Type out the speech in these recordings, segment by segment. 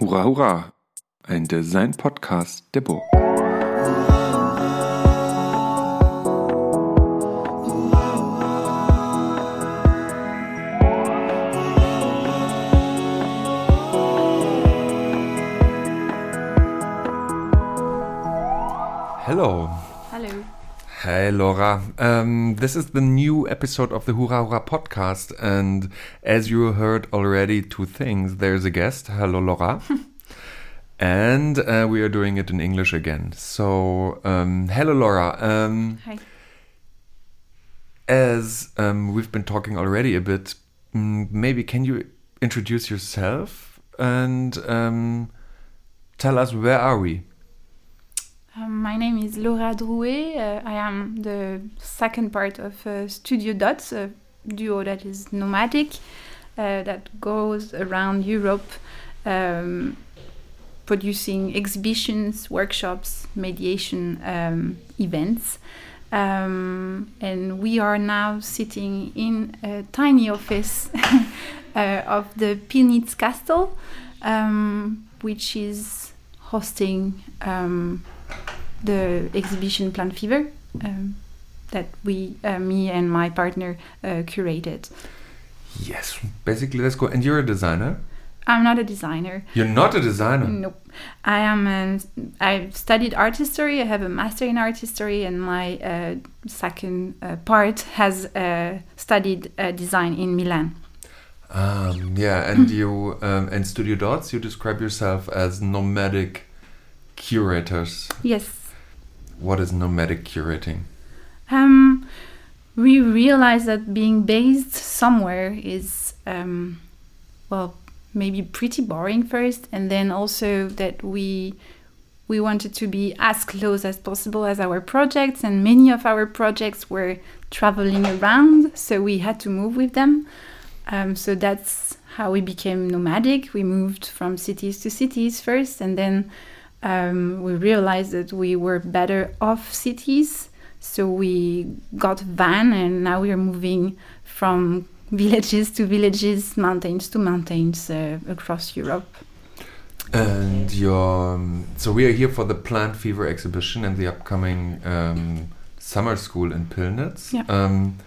Hurra, hurra! Ein Design-Podcast der Burg. Hello. Hey, Laura. Um, this is the new episode of the Hurra Hurra podcast. And as you heard already, two things. There's a guest. Hello, Laura. and uh, we are doing it in English again. So, um, hello, Laura. Um, Hi. as um, we've been talking already a bit, mm, maybe can you introduce yourself and um, tell us where are we? Um, my name is Laura Drouet. Uh, I am the second part of uh, Studio Dots, a duo that is nomadic, uh, that goes around Europe um, producing exhibitions, workshops, mediation um, events. Um, and we are now sitting in a tiny office uh, of the Pillnitz Castle, um, which is hosting um, the exhibition Plant Fever um, that we, uh, me and my partner, uh, curated. Yes, basically, let's go. And you're a designer? I'm not a designer. You're not a designer. Nope. I am. A, I studied art history. I have a master in art history, and my uh, second uh, part has uh, studied uh, design in Milan. Um, yeah, and you um, and Studio Dots, you describe yourself as nomadic curators. Yes. What is nomadic curating? Um, we realized that being based somewhere is, um, well, maybe pretty boring first, and then also that we we wanted to be as close as possible as our projects, and many of our projects were traveling around, so we had to move with them. Um, so that's how we became nomadic. We moved from cities to cities first, and then um, we realized that we were better off cities. So we got van, and now we are moving from villages to villages, mountains to mountains uh, across Europe. And your um, so we are here for the Plant Fever exhibition and the upcoming um, summer school in Pillnitz. Yeah. Um,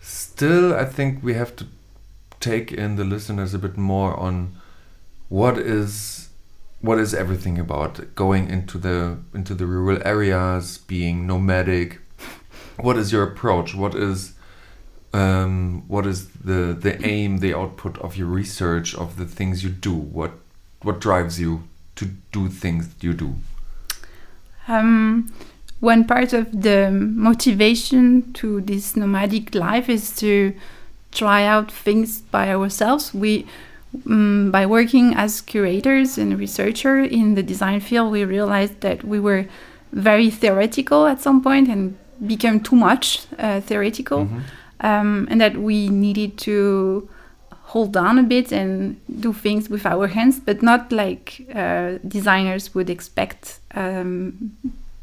still, I think we have to take in the listeners a bit more on what is what is everything about going into the into the rural areas, being nomadic. What is your approach? What is um, what is the the aim, the output of your research, of the things you do? What what drives you to do things you do? Um, one part of the motivation to this nomadic life is to try out things by ourselves. We, um, by working as curators and researcher in the design field, we realized that we were very theoretical at some point and became too much uh, theoretical, Mhm. um, and that we needed to hold down a bit and do things with our hands, but not like uh, designers would expect um,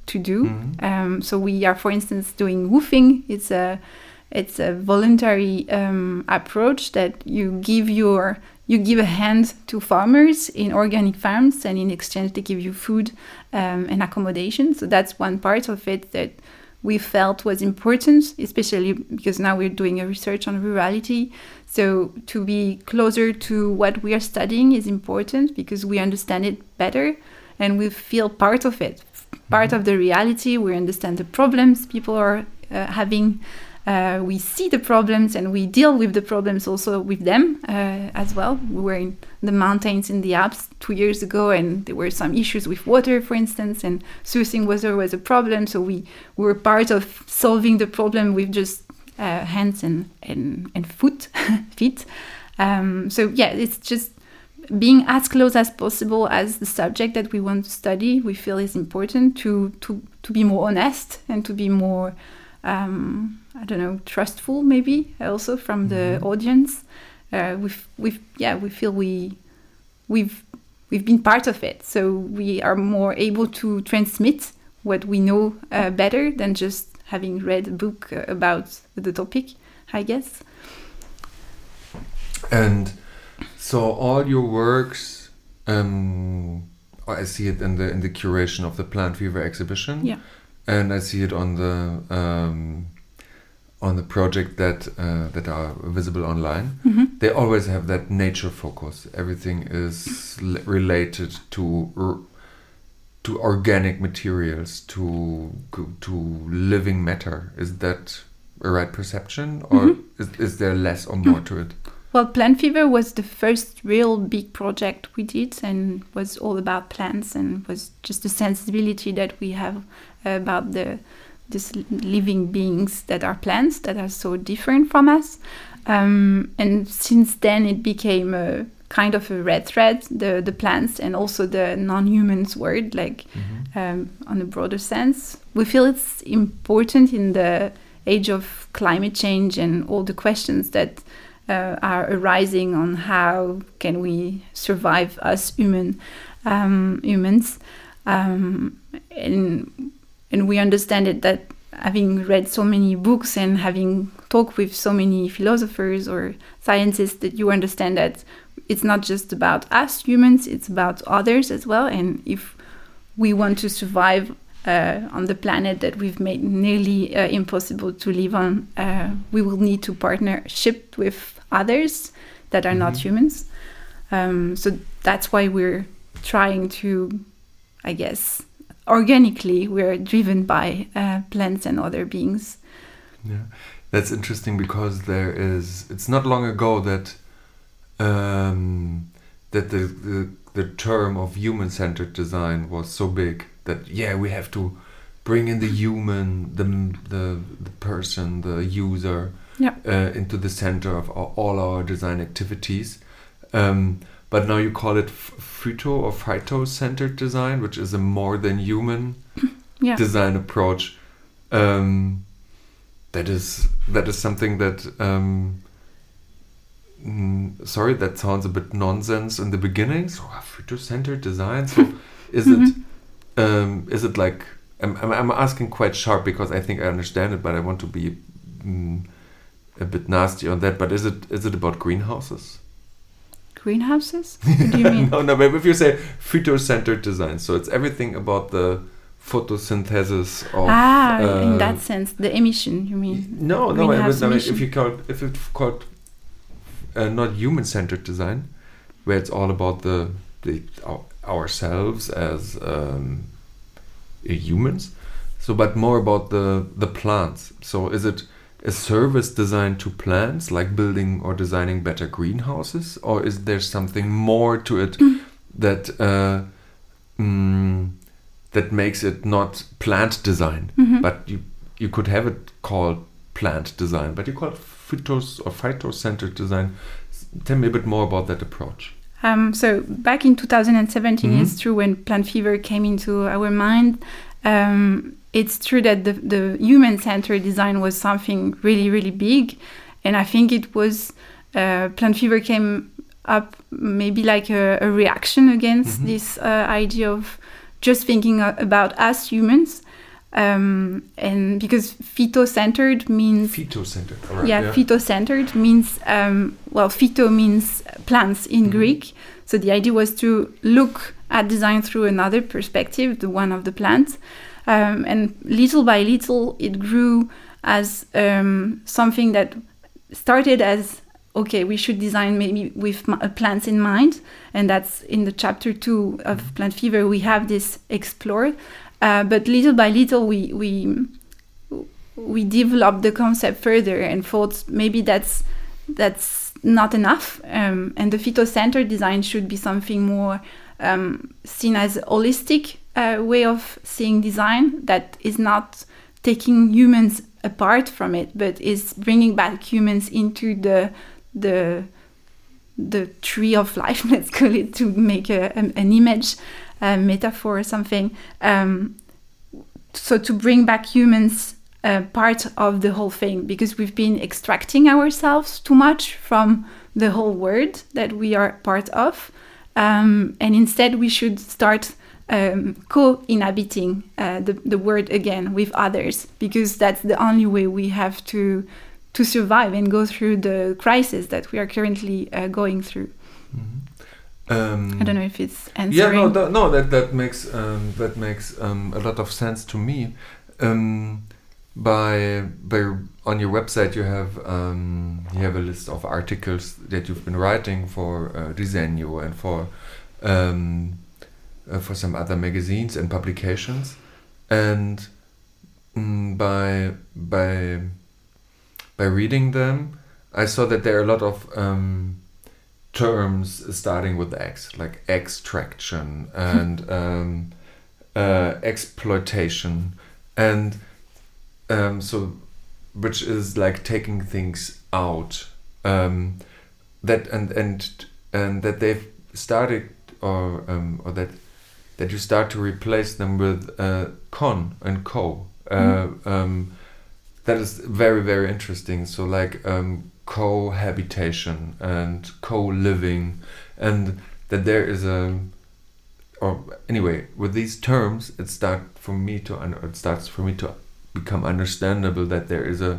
to do. Mhm. Um, so we are, for instance, doing WWOOFing. It's a it's a voluntary um, approach that you give your you give a hand to farmers in organic farms, and in exchange they give you food um, and accommodation. So that's one part of it that we felt was important, especially because now we're doing a research on rurality. So to be closer to what we are studying is important because we understand it better and we feel part of it, part of the reality. We understand the problems people are uh, having. Uh, we see the problems and we deal with the problems also with them uh, as well. We were in the mountains in the Alps two years ago, and there were some issues with water, for instance, and sourcing water was a problem. So we, we were part of solving the problem with just uh, hands and and, and foot feet. Um, so yeah, it's just being as close as possible as the subject that we want to study. We feel is important to to to be more honest and to be more. Um, I don't know, trustful maybe also from the audience. Uh, we've, we've, yeah, we feel we, we've, we've been part of it, so we are more able to transmit what we know uh, better than just having read a book uh, about the topic, I guess. And so all your works um, I see it in the in the curation of the Plant Fever exhibition. Yeah. And I see it on the um, on the project that uh, that are visible online. Mhm. They always have that nature focus. Everything is l- related to r- to organic materials, to to living matter. Is that a right perception, or Mhm. is, is there less or more to it? Well, Plant Fever was the first real big project we did and was all about plants and was just the sensibility that we have about the these living beings that are plants that are so different from us. Um, and since then, it became a kind of a red thread, the, the plants and also the non-humans word, like um, on a broader sense. We feel it's important in the age of climate change and all the questions that uh, are arising on how can we survive as human um, humans, um, and and we understand it that having read so many books and having talked with so many philosophers or scientists that you understand that it's not just about us humans it's about others as well. And if we want to survive uh, on the planet that we've made nearly uh, impossible to live on uh, we will need to partnership with others that are not Mhm. humans um, so that's why we're trying to i guess organically we're driven by uh, plants and other beings Yeah, that's interesting because there is. It's not long ago that um, that the, the the term of human-centered design was so big that yeah we have to bring in the human, the the, the person, the user Yeah. uh, into the center of all, all our design activities. Um, but now you call it phyto or phyto-centered design, which is a more than human yeah. design approach. Um, that is that is something that um, mm, sorry that sounds a bit nonsense in the beginning. So uh, phytocentered design? So is it um, is it like I'm, I'm, I'm asking quite sharp because I think I understand it but I want to be mm, a bit nasty on that but is it is it about greenhouses greenhouses what do you mean no no but if you say phytocentered design so it's everything about the photosynthesis of ah uh, in that sense the emission you mean no, no. I was, I mean, if you call if it's called uh, not human-centered design, where it's all about the the our, ourselves as um, humans, so but more about the the plants. So is it a service designed to plants, like building or designing better greenhouses, or is there something more to it that uh, mm, that makes it not plant design? Mhm. but you you could have it called plant design, but you call it phytos or phytocentered design. Tell me a bit more about that approach. Um, so back in 2017, Mhm. it's true when plant fever came into our mind. Um, it's true that the, the human-centered design was something really, really big, and I think it was uh, plant fever came up maybe like a, a reaction against Mhm. this uh, idea of just thinking about us humans, um, and because phyto-centered means Phytocentered, right? yeah, phytocentered means um, well, phyto means plants in Mhm. Greek. So the idea was to look at design through another perspective, the one of the plant, um, and little by little it grew as um, something that started as okay, we should design maybe with uh, plants in mind, and that's in the chapter two of Plant Fever. We have this explore, uh, but little by little we we we developed the concept further and thought maybe that's that's not enough um, and the phytocentered design should be something more um, seen as a holistic uh, way of seeing design that is not taking humans apart from it but is bringing back humans into the the the tree of life let's call it to make a, an image a metaphor or something. Um, so to bring back humans uh, part of the whole thing because we've been extracting ourselves too much from the whole world that we are part of um, and instead we should start um, co-inhabiting uh, the, the world again with others because that's the only way we have to to survive and go through the crisis that we are currently uh, going through Um, I don't know if it's answering. yeah, no, th- no, that that makes um, that makes um, a lot of sense to me. Um, by by on your website, you have um, you have a list of articles that you've been writing for uh, Desenio and for um, uh, for some other magazines and publications, and mm, by by by reading them, I saw that there are a lot of um, terms starting with X, like extraction and um, uh, exploitation, and um, so which is like taking things out. Um, that and and and that they've started or um, or that that you start to replace them with uh, con and co. Uh, um, that is very very interesting. So like um, cohabitation and co-living, and that there is a or anyway with these terms it start for me to it starts for me to become understandable that there is a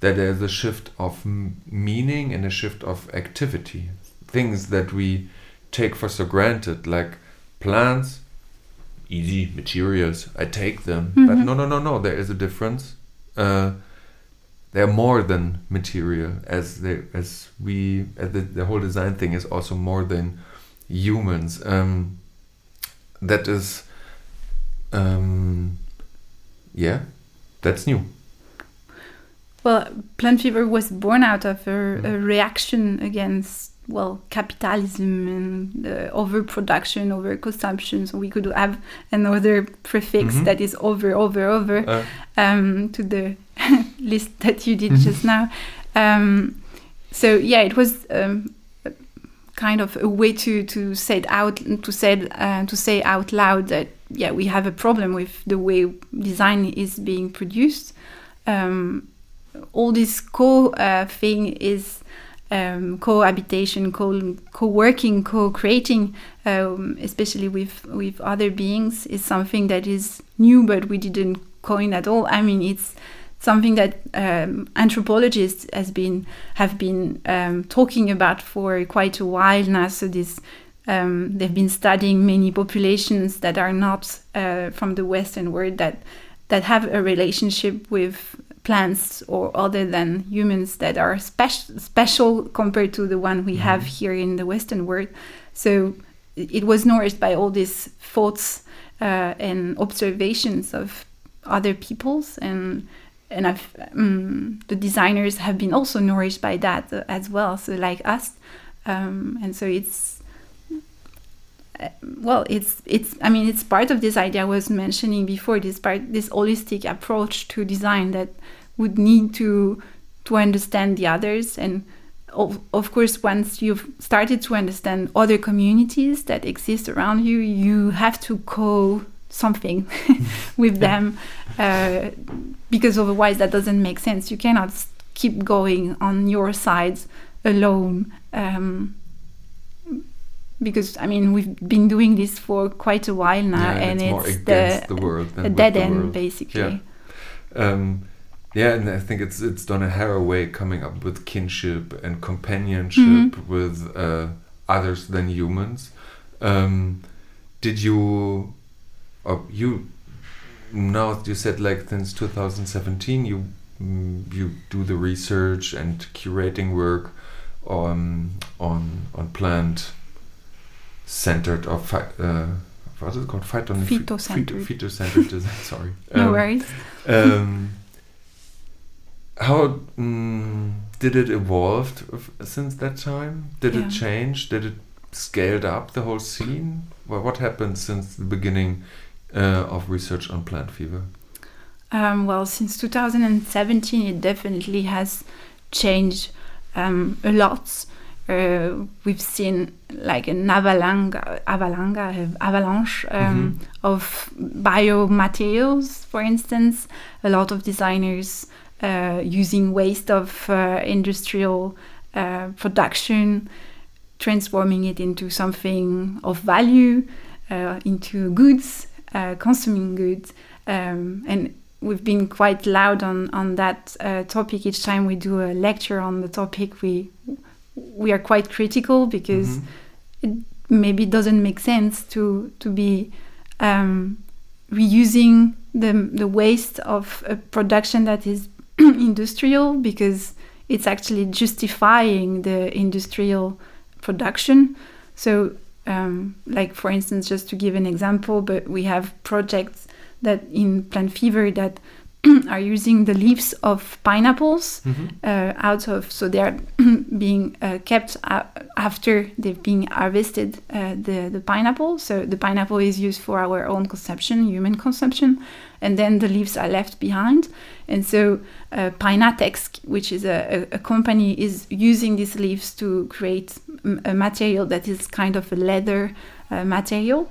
that there is a shift of m- meaning and a shift of activity. Things that we take for so granted like plants easy materials i take them but Mhm. no no no no there is a difference. Uh, they're more than material as they as we as the, the whole design thing is also more than humans. Um, that is um, yeah that's new Well, Plant Fever was born out of a, a Mm. reaction against, well, capitalism and uh, overproduction, overconsumption. So we could have another prefix Mhm. that is over, over, over uh, um, to the list that you did Mhm. just now. Um, so yeah, it was um, kind of a way to to say it out to say uh, to say out loud that yeah we have a problem with the way design is being produced. Um, all this co uh, thing is um, cohabitation, co co-working, co-creating, um, especially with with other beings, is something that is new, but we didn't coin at all. I mean, it's something that um, anthropologists has been have been um, talking about for quite a while now. So this. Um, they've been studying many populations that are not uh, from the Western world that that have a relationship with plants or other than humans that are spec- special compared to the one we have here in the Western world. So it was nourished by all these thoughts uh, and observations of other peoples and and I've, um, the designers have been also nourished by that uh, as well. So like us, um, and so it's well, it's it's. I mean, it's part of this idea I was mentioning before. This part, this holistic approach to design that would need to to understand the others, and of, of course, once you've started to understand other communities that exist around you, you have to co something with them, uh, because otherwise that doesn't make sense. You cannot keep going on your sides alone. Um, because I mean we've been doing this for quite a while now, Yeah, and it's more it's against the, the world than a dead end world. basically. Um, yeah, and I think it's it's Donna Haraway coming up with kinship and companionship Mhm. with uh, others than humans. Um, did you, or you, now you said like since 2017 you mm, you do the research and curating work on on on plant centered or uh, what is it called Phytocentered. phytocentered design sorry No Um, worries. um, how mm, did it evolve since that time? Did Yeah. it change? Did it scaled up the whole scene? Well, what happened since the beginning uh, of research on plant fever? Um, well, since 2017, it definitely has changed um, a lot. Uh, we've seen like an avalanche, avalanche, avalanche um, of biomaterials, for instance. A lot of designers uh, using waste of uh, industrial uh, production, transforming it into something of value, uh, into goods, uh, consuming goods, um, and we've been quite loud on on that uh, topic each time we do a lecture on the topic. We we are quite critical because Mhm. it maybe doesn't make sense to to be um, reusing the the waste of a production that is industrial because it's actually justifying the industrial production. So, um, like for instance, just to give an example, but we have projects that in plant fever that are using the leaves of pineapples uh, out of so they are being uh, kept uh, after they've been harvested uh, the the pineapple. So the pineapple is used for our own consumption human consumption and then the leaves are left behind. And so uh, Piñatex which is a, a, company is using these leaves to create a material that is kind of a leather uh, material.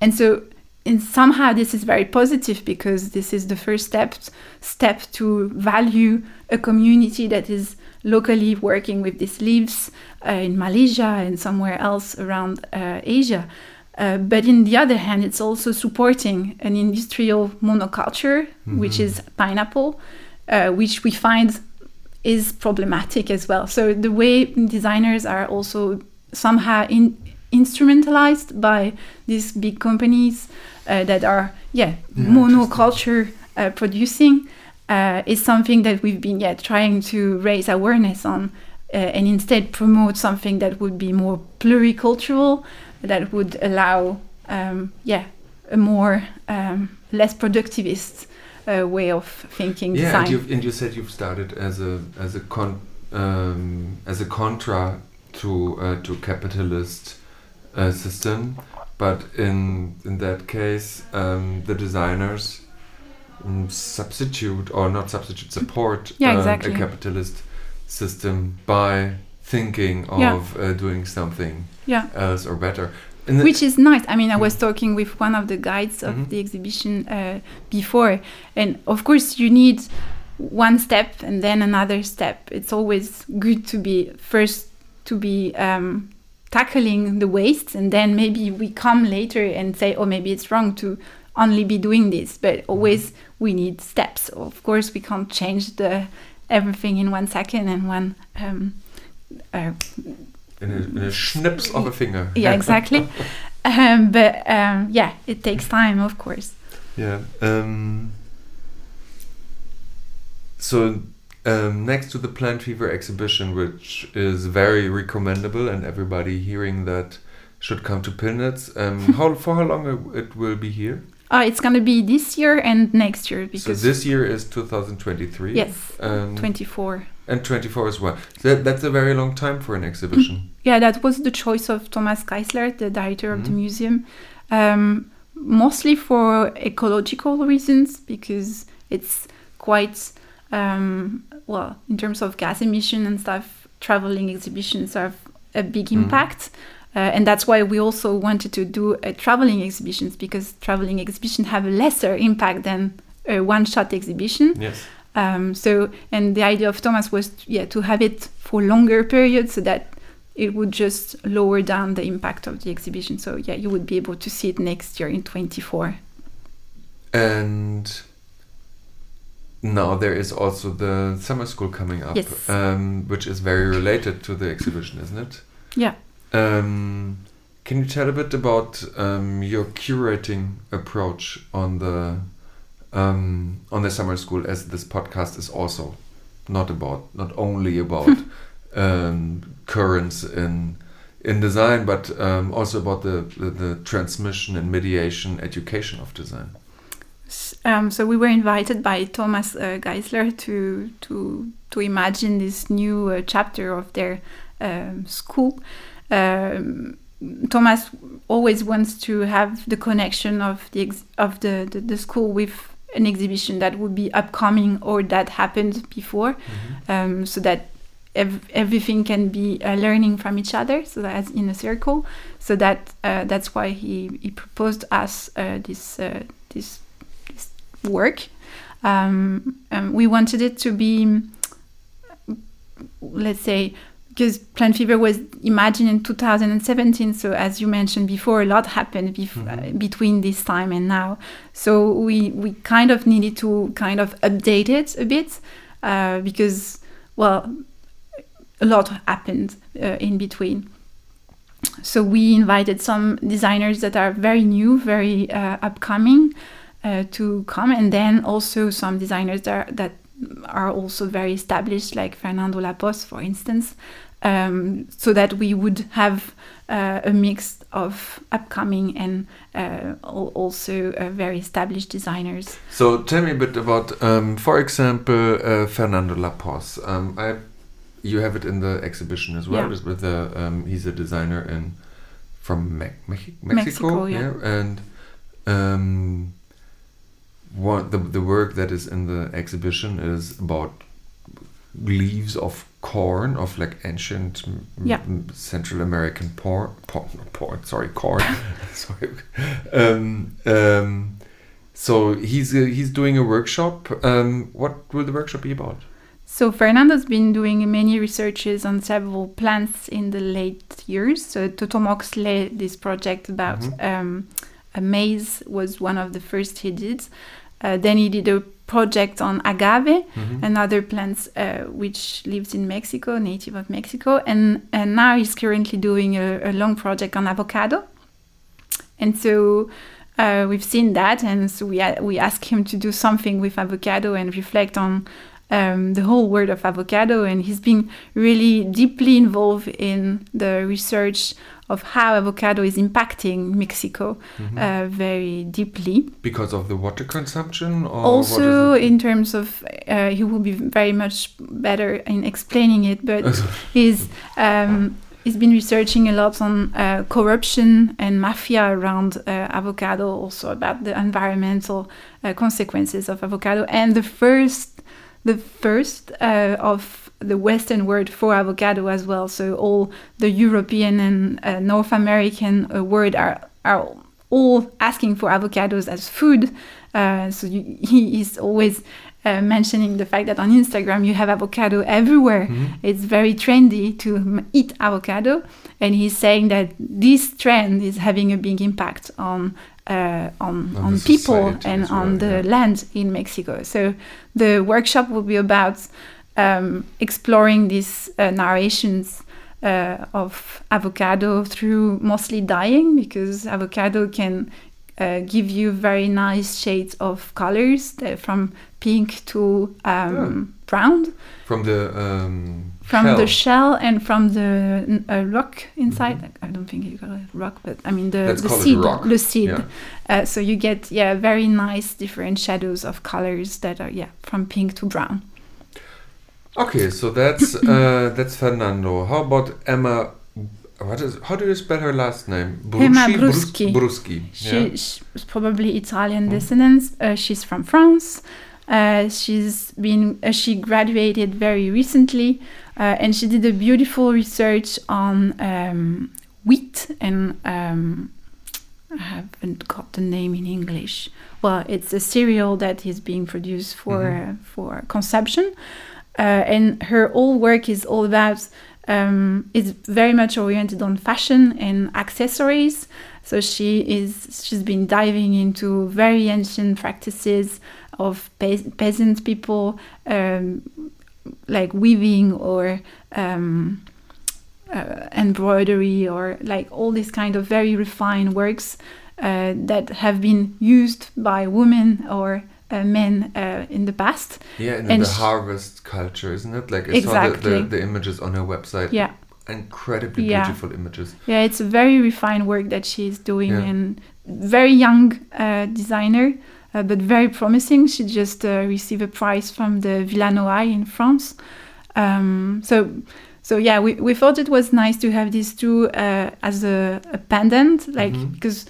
And so and somehow this is very positive because this is the first step step to value a community that is locally working with these leaves uh, in Malaysia and somewhere else around uh, Asia. Uh, but in the other hand, it's also supporting an industrial monoculture, which is pineapple, uh, which we find is problematic as well. So the way designers are also somehow in, instrumentalized by these big companies that are yeah, monoculture uh, producing uh, is something that we've been yeah trying to raise awareness on uh, and instead promote something that would be more pluricultural that would allow um, yeah a more um, less productivist uh, way of thinking Yeah, design. and, and you said you've started as a as a con um, as a contra to uh, to capitalist uh, system, but in in that case, um, the designers mm, substitute or not substitute support Yeah, um, exactly. a capitalist system by thinking Yeah. of uh, doing something yeah. else or better. Which is nice. I mean, I was talking with one of the guides of Mhm. the exhibition uh, before, and of course, you need one step and then another step. It's always good to be first to be um, tackling the wastes, and then maybe we come later and say, oh, maybe it's wrong to only be doing this. But always we need steps. Of course, we can't change the everything in one second and one. Um, uh, in, a, in a schnips of a finger. yeah, exactly. um, but um, yeah, it takes time, of course. Yeah. Um, so um, next to the Plant Fever exhibition, which is very recommendable, and everybody hearing that should come to Pillnitz. Um, how for how long it- it will be here? Uh, it's going to be this year and next year So this year is 2023. yes, Um, 24. and 24 as well. That, that's a very long time for an exhibition. Yeah, that was the choice of Thomas Geisler, the director of the Mhm. museum, um, mostly for ecological reasons because it's quite um, well in terms of gas emission and stuff. Traveling exhibitions have a big Mhm. impact. Uh, and that's why we also wanted to do uh, traveling exhibitions because traveling exhibitions have a lesser impact than a one-shot exhibition. Yes. Um, so, and the idea of Thomas was, yeah, to have it for longer periods so that it would just lower down the impact of the exhibition. So, yeah, you would be able to see it next year in 24. And now there is also the summer school coming up, Yes. um, which is very related to the exhibition, isn't it? Yeah. Um, can you tell a bit about um, your curating approach on the um, on the summer school, as this podcast is also not about not only about um, currents in in design, but um, also about the, the the transmission and mediation education of design. Um, so we were invited by Thomas uh, Geisler to to to imagine this new uh, chapter of their um, school. Um, Thomas always wants to have the connection of the ex- of the, the, the school with an exhibition that would be upcoming or that happened before, um, so that ev- everything can be uh, learning from each other, so that in a circle. So that uh, that's why he, he proposed us uh, this uh, this this work. Um, um, we wanted it to be, let's say, because Plant Fever was imagined in 2017. So as you mentioned before, a lot happened bef- uh, between this time and now. So we we kind of needed to kind of update it a bit uh, because well, a lot happened uh, in between. so we invited some designers that are very new, very uh, upcoming uh, to come, and then also some designers that are, that are also very established, like Fernando Laposse, for instance, um, so that we would have uh, a mix of upcoming and uh, also uh, very established designers. So tell me a bit about, um, for example, uh, Fernando Laposse. Um, I, you have it in the exhibition as well. Yeah. With the, um, he's a designer in from Me- Mex- Mexico, Mexico, yeah. and um, what the the work that is in the exhibition is about leaves of corn of like ancient Yeah. m- Central American porn, porn, porn sorry, corn. sorry. Um, um, so he's uh, he's doing a workshop. Um, what will the workshop be about? So Fernando's been doing many researches on several plants in the late years. So Totomoxtle this project about Mhm. um, a maize was one of the first he did. Uh, then he did a project on agave, Mhm. and other plants uh, which lives in Mexico, native of Mexico, and and now he's currently doing a, a long project on avocado. And so uh, we've seen that, and so we a- we asked him to do something with avocado and reflect on um, the whole world of avocado. And he's been really deeply involved in the research of how avocado is impacting Mexico Mhm. uh, very deeply because of the water consumption, or also what is it? in terms of uh, he will be very much better in explaining it but he's um, he's been researching a lot on uh, corruption and mafia around uh, avocado also about the environmental uh, consequences of avocado and the first the first uh, of the western word for avocado as well so all the european and uh, north american uh, word are are all asking for avocados as food uh, so you, he is always uh, mentioning the fact that on Instagram you have avocado everywhere. Mhm. It's very trendy to eat avocado, and he's saying that this trend is having a big impact on on, On on, people and well, on the yeah. land in Mexico. So the workshop will be about um, exploring these uh, narrations. Uh, of avocado through mostly dyeing because avocado can uh, give you very nice shades of colors uh, from pink to um, brown from the um, from shell. the shell and from the uh, rock inside. I don't think you call it rock, but I mean the, Let's the seed, the seed. Yeah. Uh, so you get yeah very nice different shadows of colors that are yeah from pink to brown. Okay, so that's uh, that's Fernando. How about Emma? What is? How do you spell her last name? Emma Brus- Bruschi. Bruschi. She, yeah? she's probably Italian Mm. descendants. Uh, she's from France. Uh, she's been uh, she graduated very recently, uh, and she did a beautiful research on um, wheat and um, I haven't got the name in English. Well, it's a cereal that is being produced for Mhm. uh, for consumption, uh, and her whole work is all about. Um, is very much oriented on fashion and accessories. So she is she's been diving into very ancient practices of pe- peasant people, um, like weaving or um, uh, embroidery or like all these kind of very refined works uh, that have been used by women or uh, men uh, in the past. Yeah, in and the harvest culture, isn't it? Like I saw the, the, the images on her website. Yeah. Incredibly Yeah. beautiful images. Yeah, it's a very refined work that she's doing Yeah. and very young uh, designer, uh, but very promising. She just uh, received a prize from the Villa Noailles in France. Um, so, so yeah, we, we thought it was nice to have these two uh, as a, a pendant, like Mhm. because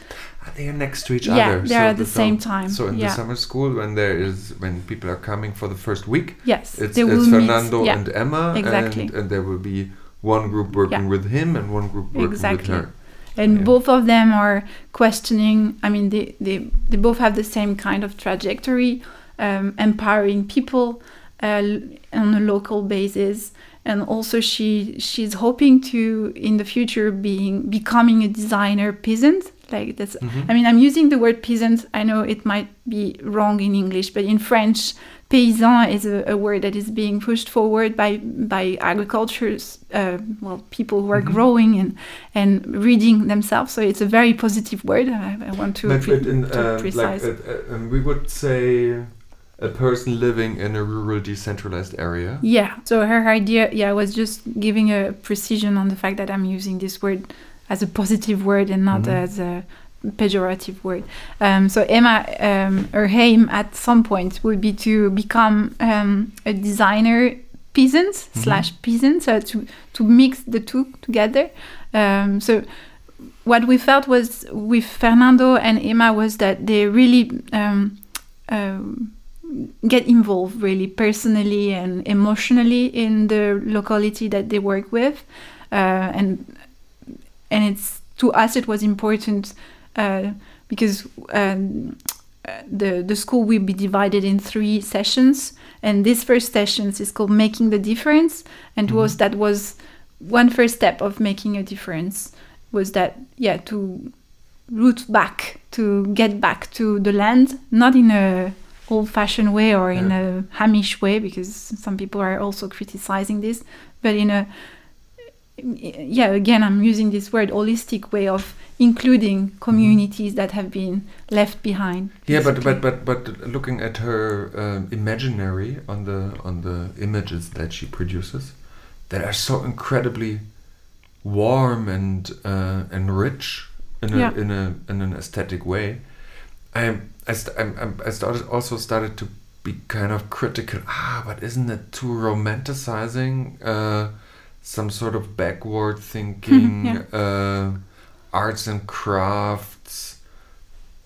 They are next to each Yeah, other. they are at the the same time, So in yeah. the summer school, when there is when people are coming for the first week, yes, it's, it's will meet. Fernando Yeah, and Emma, exactly. and, and there will be one group working with him and one group working Exactly. with her. And Yeah. both of them are questioning i mean they, they, they both have the same kind of trajectory um, empowering people uh, on a local basis and also she she's hoping to in the future being becoming a designer peasant Like that's. Mhm. I mean, I'm using the word peasant. I know it might be wrong in English, but in French, paysan is a, a word that is being pushed forward by by agricultures, uh, well, people who are Mhm. growing and and reading themselves. So it's a very positive word. I, I want to, But, pre- in, to uh, like, precise. uh, uh, um, we would say a person living in a rural decentralized area. Yeah. So her idea, yeah, I was just giving a precision on the fact that I'm using this word as a positive word and not Mhm. as a pejorative word. Um, so Emma, um, her aim at some point would be to become um, a designer peasant slash peasant, so to to mix the two together. Um, so what we felt was with Fernando and Emma was that they really um, um, get involved really personally and emotionally in the locality that they work with uh, and and it's to us it was important because um, uh, the the school will be divided in three sessions and this first session is called making the difference and was that was one first step of making a difference was that yeah to root back to get back to the land not in a old-fashioned way or in a Amish way because some people are also criticizing this but in a yeah again i'm using this word holistic way of including communities that have been left behind Yeah, but but but but looking at her um, imaginary on the on the images that she produces, that are so incredibly warm and uh, and rich in a Yeah. in a in an aesthetic way. I I st- I'm, I started also started to be kind of critical. Ah, but isn't it too romanticizing? Uh, some sort of backward thinking, Yeah. Arts and crafts,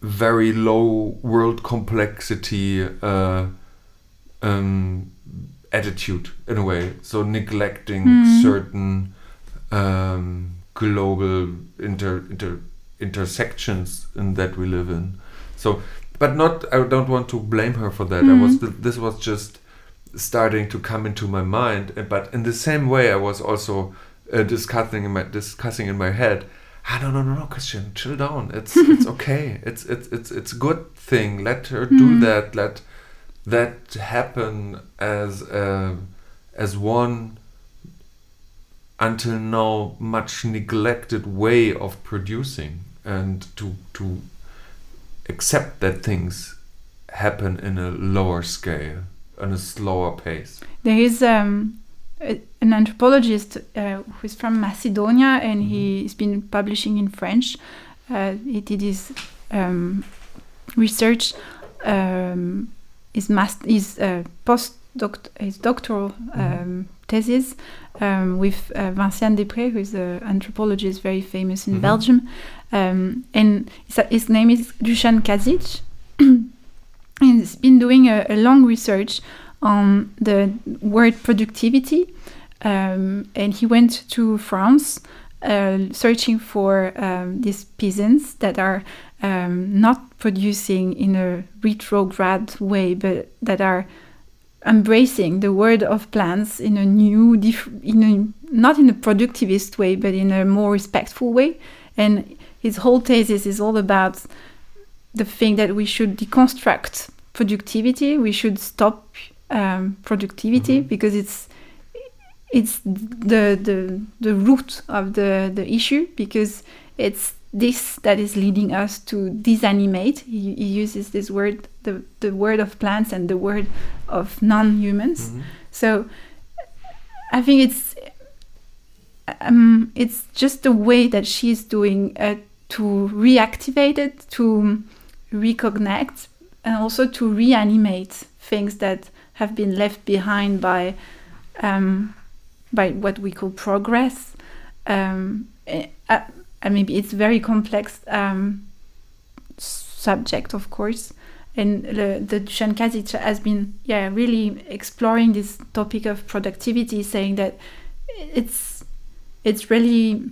very low world complexity uh, um, attitude in a way. So neglecting Mhm. certain um, global inter, inter intersections in that we live in. So, but not. I don't want to blame her for that. I was. Mhm. This was just starting to come into my mind. uh, But in the same way, I was also uh, discussing in my discussing in my head. Ah, no, no, no, no, Christian, chill down. It's it's okay. It's it's it's it's a good thing. Let her do Mhm. that. Let that happen as a, as one until now much neglected way of producing and to to accept that things happen in a lower scale on a slower pace There is um, a, an anthropologist uh, who's from Macedonia and he's been publishing in French. Uh, he did his um, research, um, his, mast- his uh, postdoc- his doctoral um, thesis um, with uh, Vinciane Despret, who is an anthropologist very famous in Mhm. Belgium. Um, and his, his name is Dusan Kazic. and he's been doing a, a long research on the word productivity. Um, and he went to France uh, searching for um, these peasants that are um, not producing in a retrograde way, but that are embracing the word of plants in a new, in a, not in a productivist way, but in a more respectful way. And his whole thesis is all about the thing that we should deconstruct productivity. We should stop um, productivity Mhm. because it's it's the the the root of the the issue because it's this that is leading us to disanimate. He, he uses this word, the the word of plants and the word of non-humans. Mhm. So I think it's um, it's just the way that she's doing uh, to reactivate it, to reconnect, and also to reanimate things that have been left behind by um, by what we call progress. Um, eh, uh, and maybe it's very complex um, subject, of course. And the, the Dusan Kazic has been, yeah, really exploring this topic of productivity, saying that it's it's really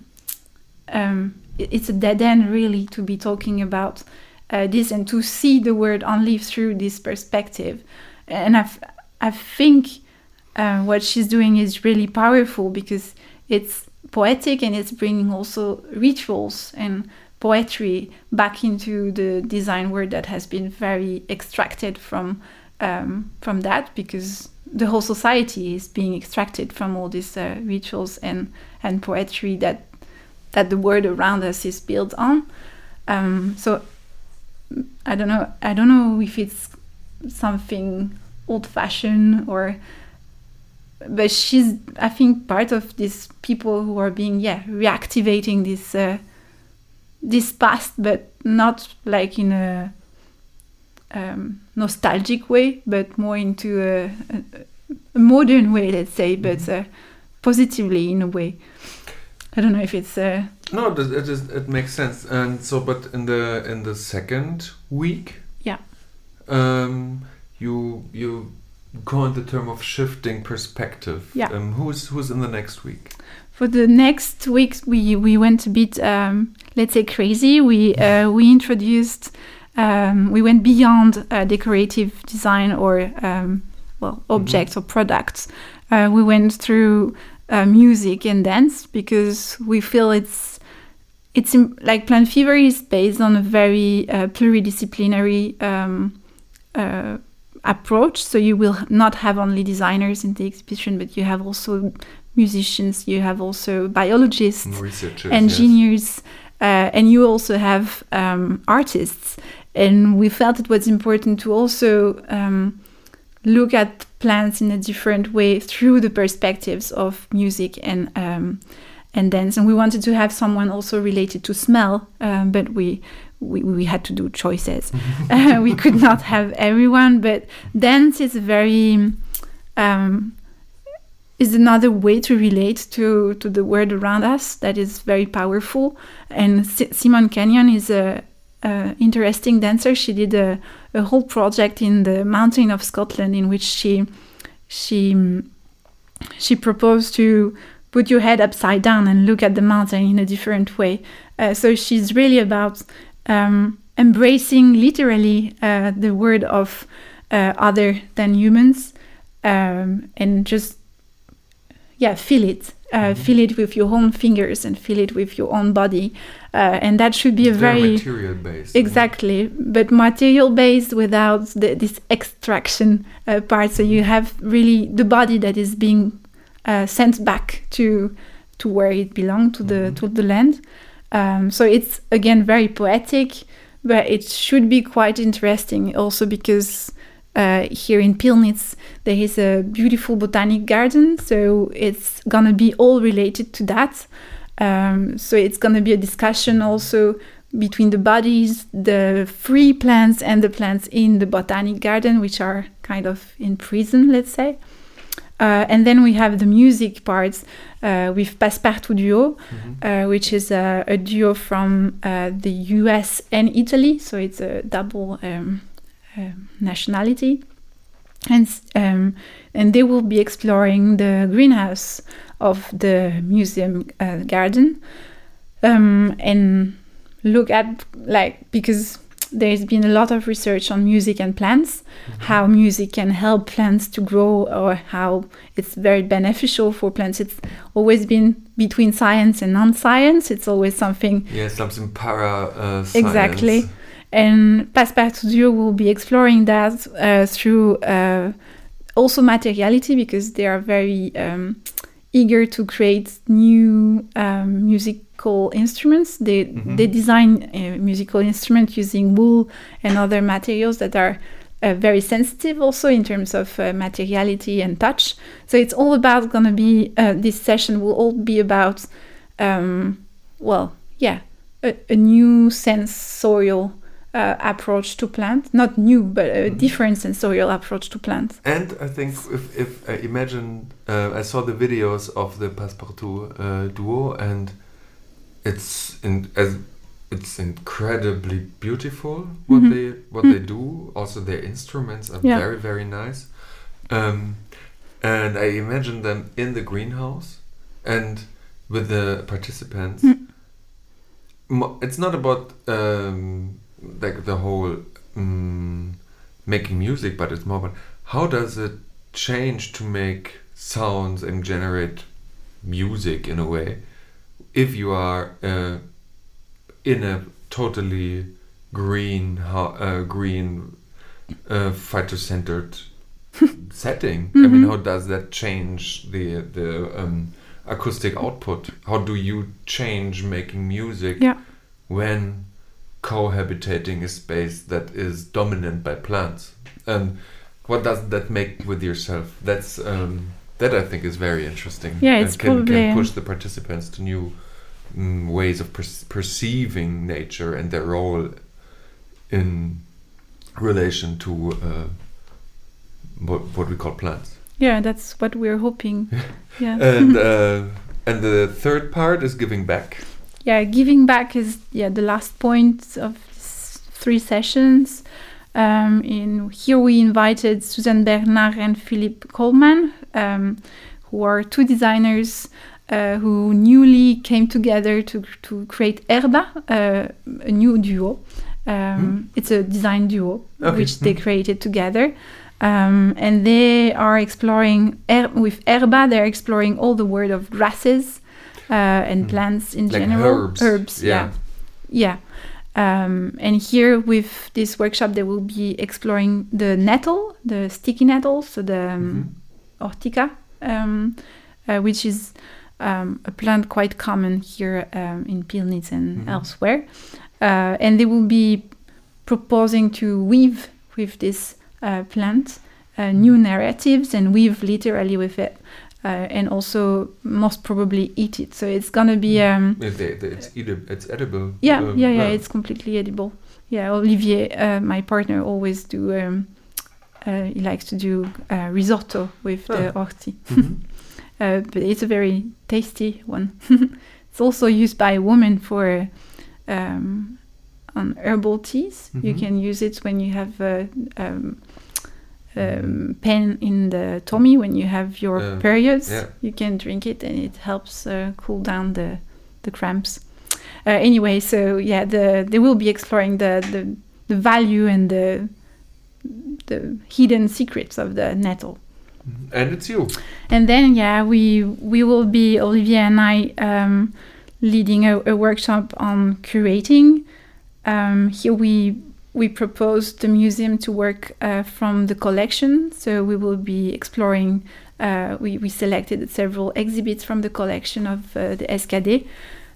um, it's a dead end, really, to be talking about uh, this and to see the world only through this perspective. And I I think uh, what she's doing is really powerful because it's poetic and it's bringing also rituals and poetry back into the design world that has been very extracted from um, from that because the whole society is being extracted from all these uh, rituals and and poetry that that the world around us is built on. Um, so I don't know. I don't know if it's something old-fashioned or but she's i think part of these people who are being yeah reactivating this uh, this past but not like in a um, nostalgic way but more into a, a, a modern way let's say but Mm-hmm. uh, positively in a way i don't know if it's uh, No, it, it, is, it makes sense. And so, but in the in the second week, Yeah. um, you you go in the term of shifting perspective. Yeah. Um, who's who's in the next week? For the next weeks, we we went a bit, um, let's say, crazy. We uh, we introduced, um, we went beyond uh, decorative design or um, well objects or products. Uh, we went through uh, music and dance because we feel it's it's like Plant Fever is based on a very uh, pluridisciplinary um, uh, approach. So you will not have only designers in the exhibition, but you have also musicians, you have also biologists, Researchers. yes. engineers, uh, and you also have um, artists. And we felt it was important to also um, look at plants in a different way through the perspectives of music and um, and dance. And we wanted to have someone also related to smell, um, but we. We, we had to do choices. uh, we could not have everyone, but dance is very um, is another way to relate to, to the world around us that is very powerful. And S- Simone Kenyon is a, a interesting dancer. She did a, a whole project in the mountain of Scotland in which she she she proposed to put your head upside down and look at the mountain in a different way. Uh, so she's really about um, embracing literally uh, the word of uh, other than humans um, and just yeah feel it uh, feel it with your own fingers and feel it with your own body uh, and that should be a very material based. Exactly, but material based without the, this extraction uh, part. So you have really the body that is being uh, sent back to to where it belonged to the Mhm. to the land. Um, so it's again very poetic, but it should be quite interesting also because uh, here in Pillnitz there is a beautiful botanic garden. So it's gonna be all related to that. Um, so it's to be a discussion also between the bodies, the free plants, and the plants in the botanic garden, which are kind of in prison, let's say. Uh, and then we have the music parts uh, with Passepartout Duo, Mhm. uh, which is a, a duo from uh, the US and Italy. So it's a double um, um nationality. And, um, and they will be exploring the greenhouse of the museum uh, garden um, and look at like because there's been a lot of research on music and plants how music can help plants to grow or how it's very beneficial for plants it's always been between science and non-science it's always something Yeah, something para uh, science. Exactly. and Passepartout will be exploring that uh, through uh, also materiality because they are very um, eager to create new um, musical instruments. They Mhm. they design a musical instrument using wool and other materials that are uh, very sensitive also in terms of uh, materiality and touch. So it's all about going to be uh, this session will all be about um, well yeah a, a new sensorial uh, approach to plants not new but a Mhm. different sensorial approach to plants And I think if, if I imagine, uh, I saw the videos of the Passepartout uh, duo, and it's in, as it's incredibly beautiful what Mhm. they what Mm. they do. Also, their instruments are Yeah. very very nice, um, and I imagine them in the greenhouse and with the participants. Mm. Mo- It's not about um, like the whole um, making music, but it's more about how does it change to make sounds and generate music in a way if you are uh, in a totally green, ho- uh, green, uh, phytocentered setting. I mean, Mhm. how does that change the the um, acoustic output? How do you change making music Yeah. when cohabitating a space that is dominant by plants? And what does that make with yourself? That's um, that I think is very interesting. Yeah, and it's can, probably- can push the participants to new mm, ways of perce- perceiving nature and their role in relation to uh, what what we call plants. Yeah, that's what we're hoping. Yeah. And uh, and the third part is giving back. yeah, giving back is yeah the last point of three sessions. Um, in here we invited Susan Bernard and Philippe Coleman, um, who are two designers uh, who newly came together to to create Erba, uh, a new duo. Um, It's a design duo Okay. which they Hmm. created together. Um, and they are exploring er- with Erba. They're exploring all the world of grasses uh, and Hmm. plants in Like general. herbs. yeah, yeah. Um, and here with this workshop, they will be exploring the nettle, the sticky nettle, so the um, Mhm. Ortica, um, uh, which is um, a plant quite common here um, in Pillnitz and Mhm. elsewhere. Uh, and they will be proposing to weave with this uh, plant uh, new narratives and weave literally with it. Uh, and also most probably eat it. So it's gonna be um, they- they- it's edible. It's edible. yeah, Uh, yeah, yeah. It's completely edible. Yeah, Olivier, uh, my partner, always do. Uh, he likes to do uh, risotto with the orti, Mhm. uh, but it's a very tasty one. it's also used by women for um, on herbal teas. You Mhm. can use it when you have uh, um, um, pain in the tummy when you have your Uh, periods. yeah. You can drink it, and it helps uh, cool down the the cramps. Uh, anyway, so yeah, the they will be exploring the the, the value and the the hidden secrets of the nettle. And it's you. And then yeah, we we will be Olivier and I um, leading a, a workshop on curating. Um, here we we propose the museum to work uh, from the collection, so we will be exploring. Uh, we we selected several exhibits from the collection of uh, the SKD,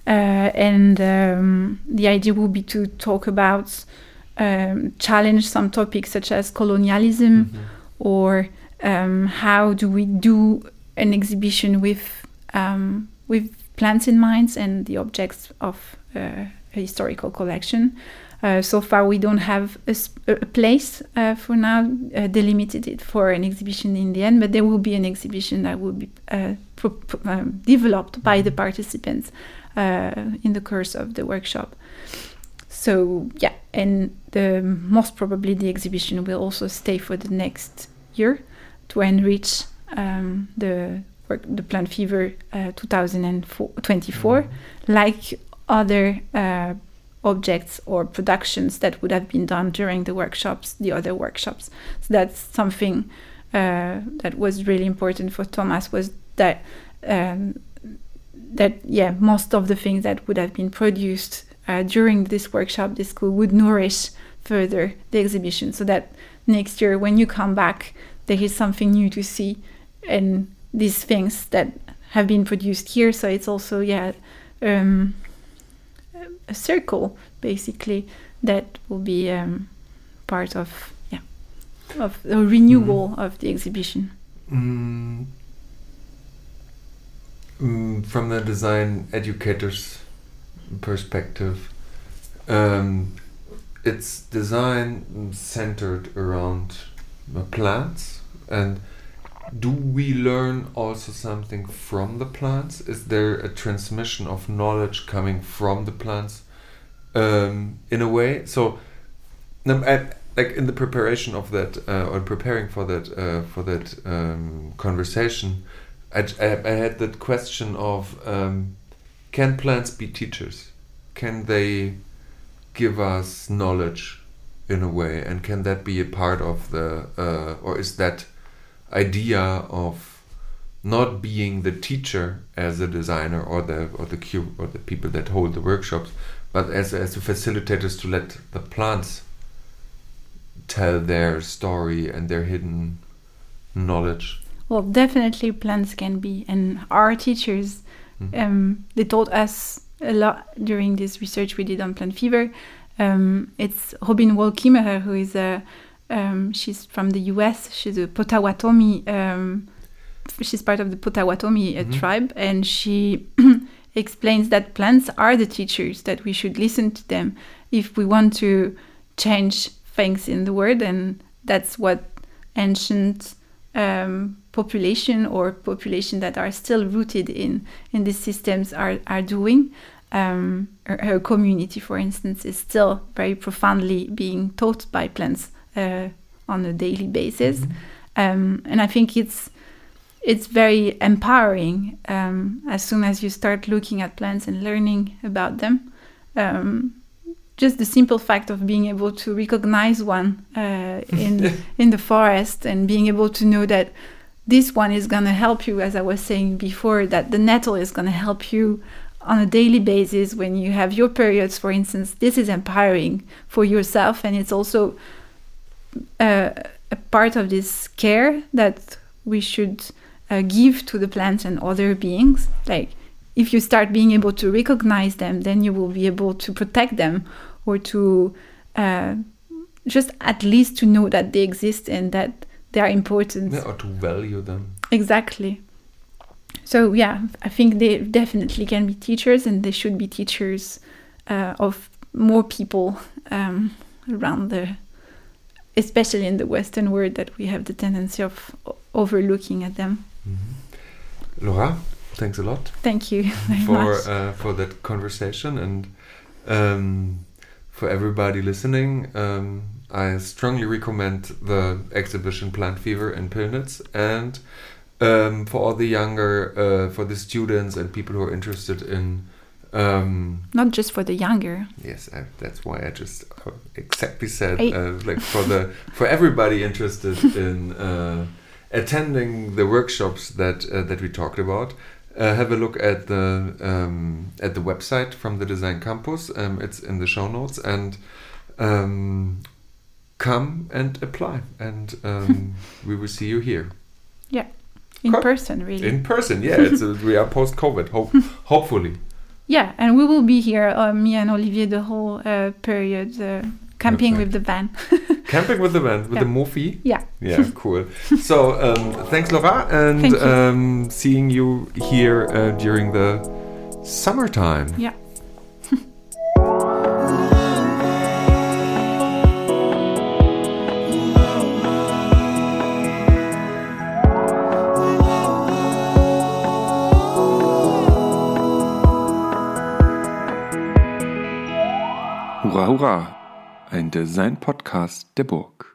uh, and um, the idea will be to talk about um, challenge some topics such as colonialism Mhm. or um, how do we do an exhibition with um, with plants in mind and the objects of uh, a historical collection. Uh, so far, we don't have a place uh, for now uh, delimited it for an exhibition in the end, but there will be an exhibition that will be uh, um, developed by the participants uh, in the course of the workshop. So yeah, and the most probably the exhibition will also stay for the next year to enrich um, the work, the Plant Fever uh, 2024, like other uh, objects or productions that would have been done during the workshops, the other workshops. So that's something uh, that was really important for Thomas was that um, that yeah most of the things that would have been produced uh, during this workshop, this school would nourish further the exhibition, so that next year when you come back, there is something new to see, and these things that have been produced here. So it's also yeah um, a circle basically that will be um, part of yeah of a renewal of the exhibition. Mm, mm, from the design educator's perspective, um, it's design centered around the plants. And do we learn also something from the plants? Is there a transmission of knowledge coming from the plants um, in a way? So, I, like in the preparation of that uh, or preparing for that uh, for that um, conversation, I, I, I had that question of um, can plants be teachers? Can they give us knowledge in a way, and can that be a part of the uh, or is that idea of not being the teacher as a designer or the or the cu- or the people that hold the workshops, but as as the facilitators to let the plants tell their story and their hidden knowledge. Well, definitely plants can be, and our teachers, Mhm. um, they taught us a lot during this research we did on plant fever. Um, it's Robin Wall Kimmerer, who is a, um, she's from the U.S. She's a Potawatomi. Um, she's part of the Potawatomi uh, Mhm. tribe, and she explains that plants are the teachers. That we should listen to them if we want to change things in the world, and that's what ancient um, population or population that are still rooted in in these systems are are doing. Um, her, her community, for instance, is still very profoundly being taught by plants uh, on a daily basis, um, and I think it's it's very empowering um, as soon as you start looking at plants and learning about them. Um, just the simple fact of being able to recognize one uh, in in the forest and being able to know that this one is going to help you, as I was saying before, that the nettle is going to help you on a daily basis when you have your periods, for instance. This is empowering for yourself, and it's also uh, a part of this care that we should uh, give to the plants and other beings. Like, if you start being able to recognize them, then you will be able to protect them or to uh, just at least to know that they exist and that they are important. Yeah, or to value them. Exactly. So yeah, I think they definitely can be teachers, and they should be teachers uh, of more people um, around the, especially in the Western world, that we have the tendency of overlooking at them. Laura, thanks a lot Thank you for uh, for that conversation and um, for everybody listening. Um, I strongly recommend the exhibition Plant Fever in Pillnitz and um, for all the younger, uh, for the students and people who are interested in. Um, Not just for the younger. yes, I, that's why I just uh, exactly said uh, like for the for everybody interested in uh, attending the workshops that uh, that we talked about. Uh, have a look at the um, at the website from the Design Campus. Um, it's in the show notes and um, come and apply, and um, we will see you here Yeah, In Cool. person, really. in person. Yeah, it's a, we are post COVID. Hope hopefully. yeah, and we will be here, uh, me and Olivier, the whole uh, period, uh, camping Perfect. with the van. Camping with the van with Yeah. the Mofi. Yeah. Yeah, cool. so um, thanks, Laura, and Thank you. um, seeing you here uh, during the summertime. Yeah. Hurra, hurra! Ein Design-Podcast der Burg.